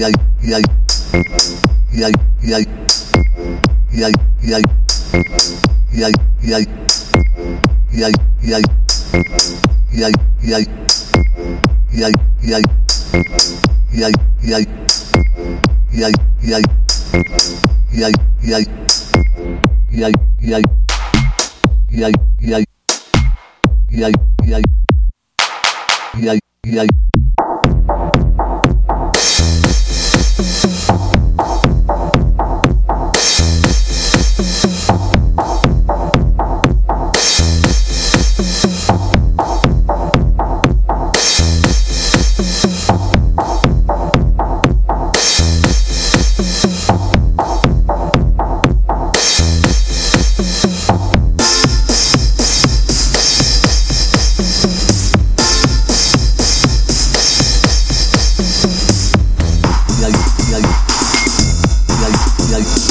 yeah Yikes.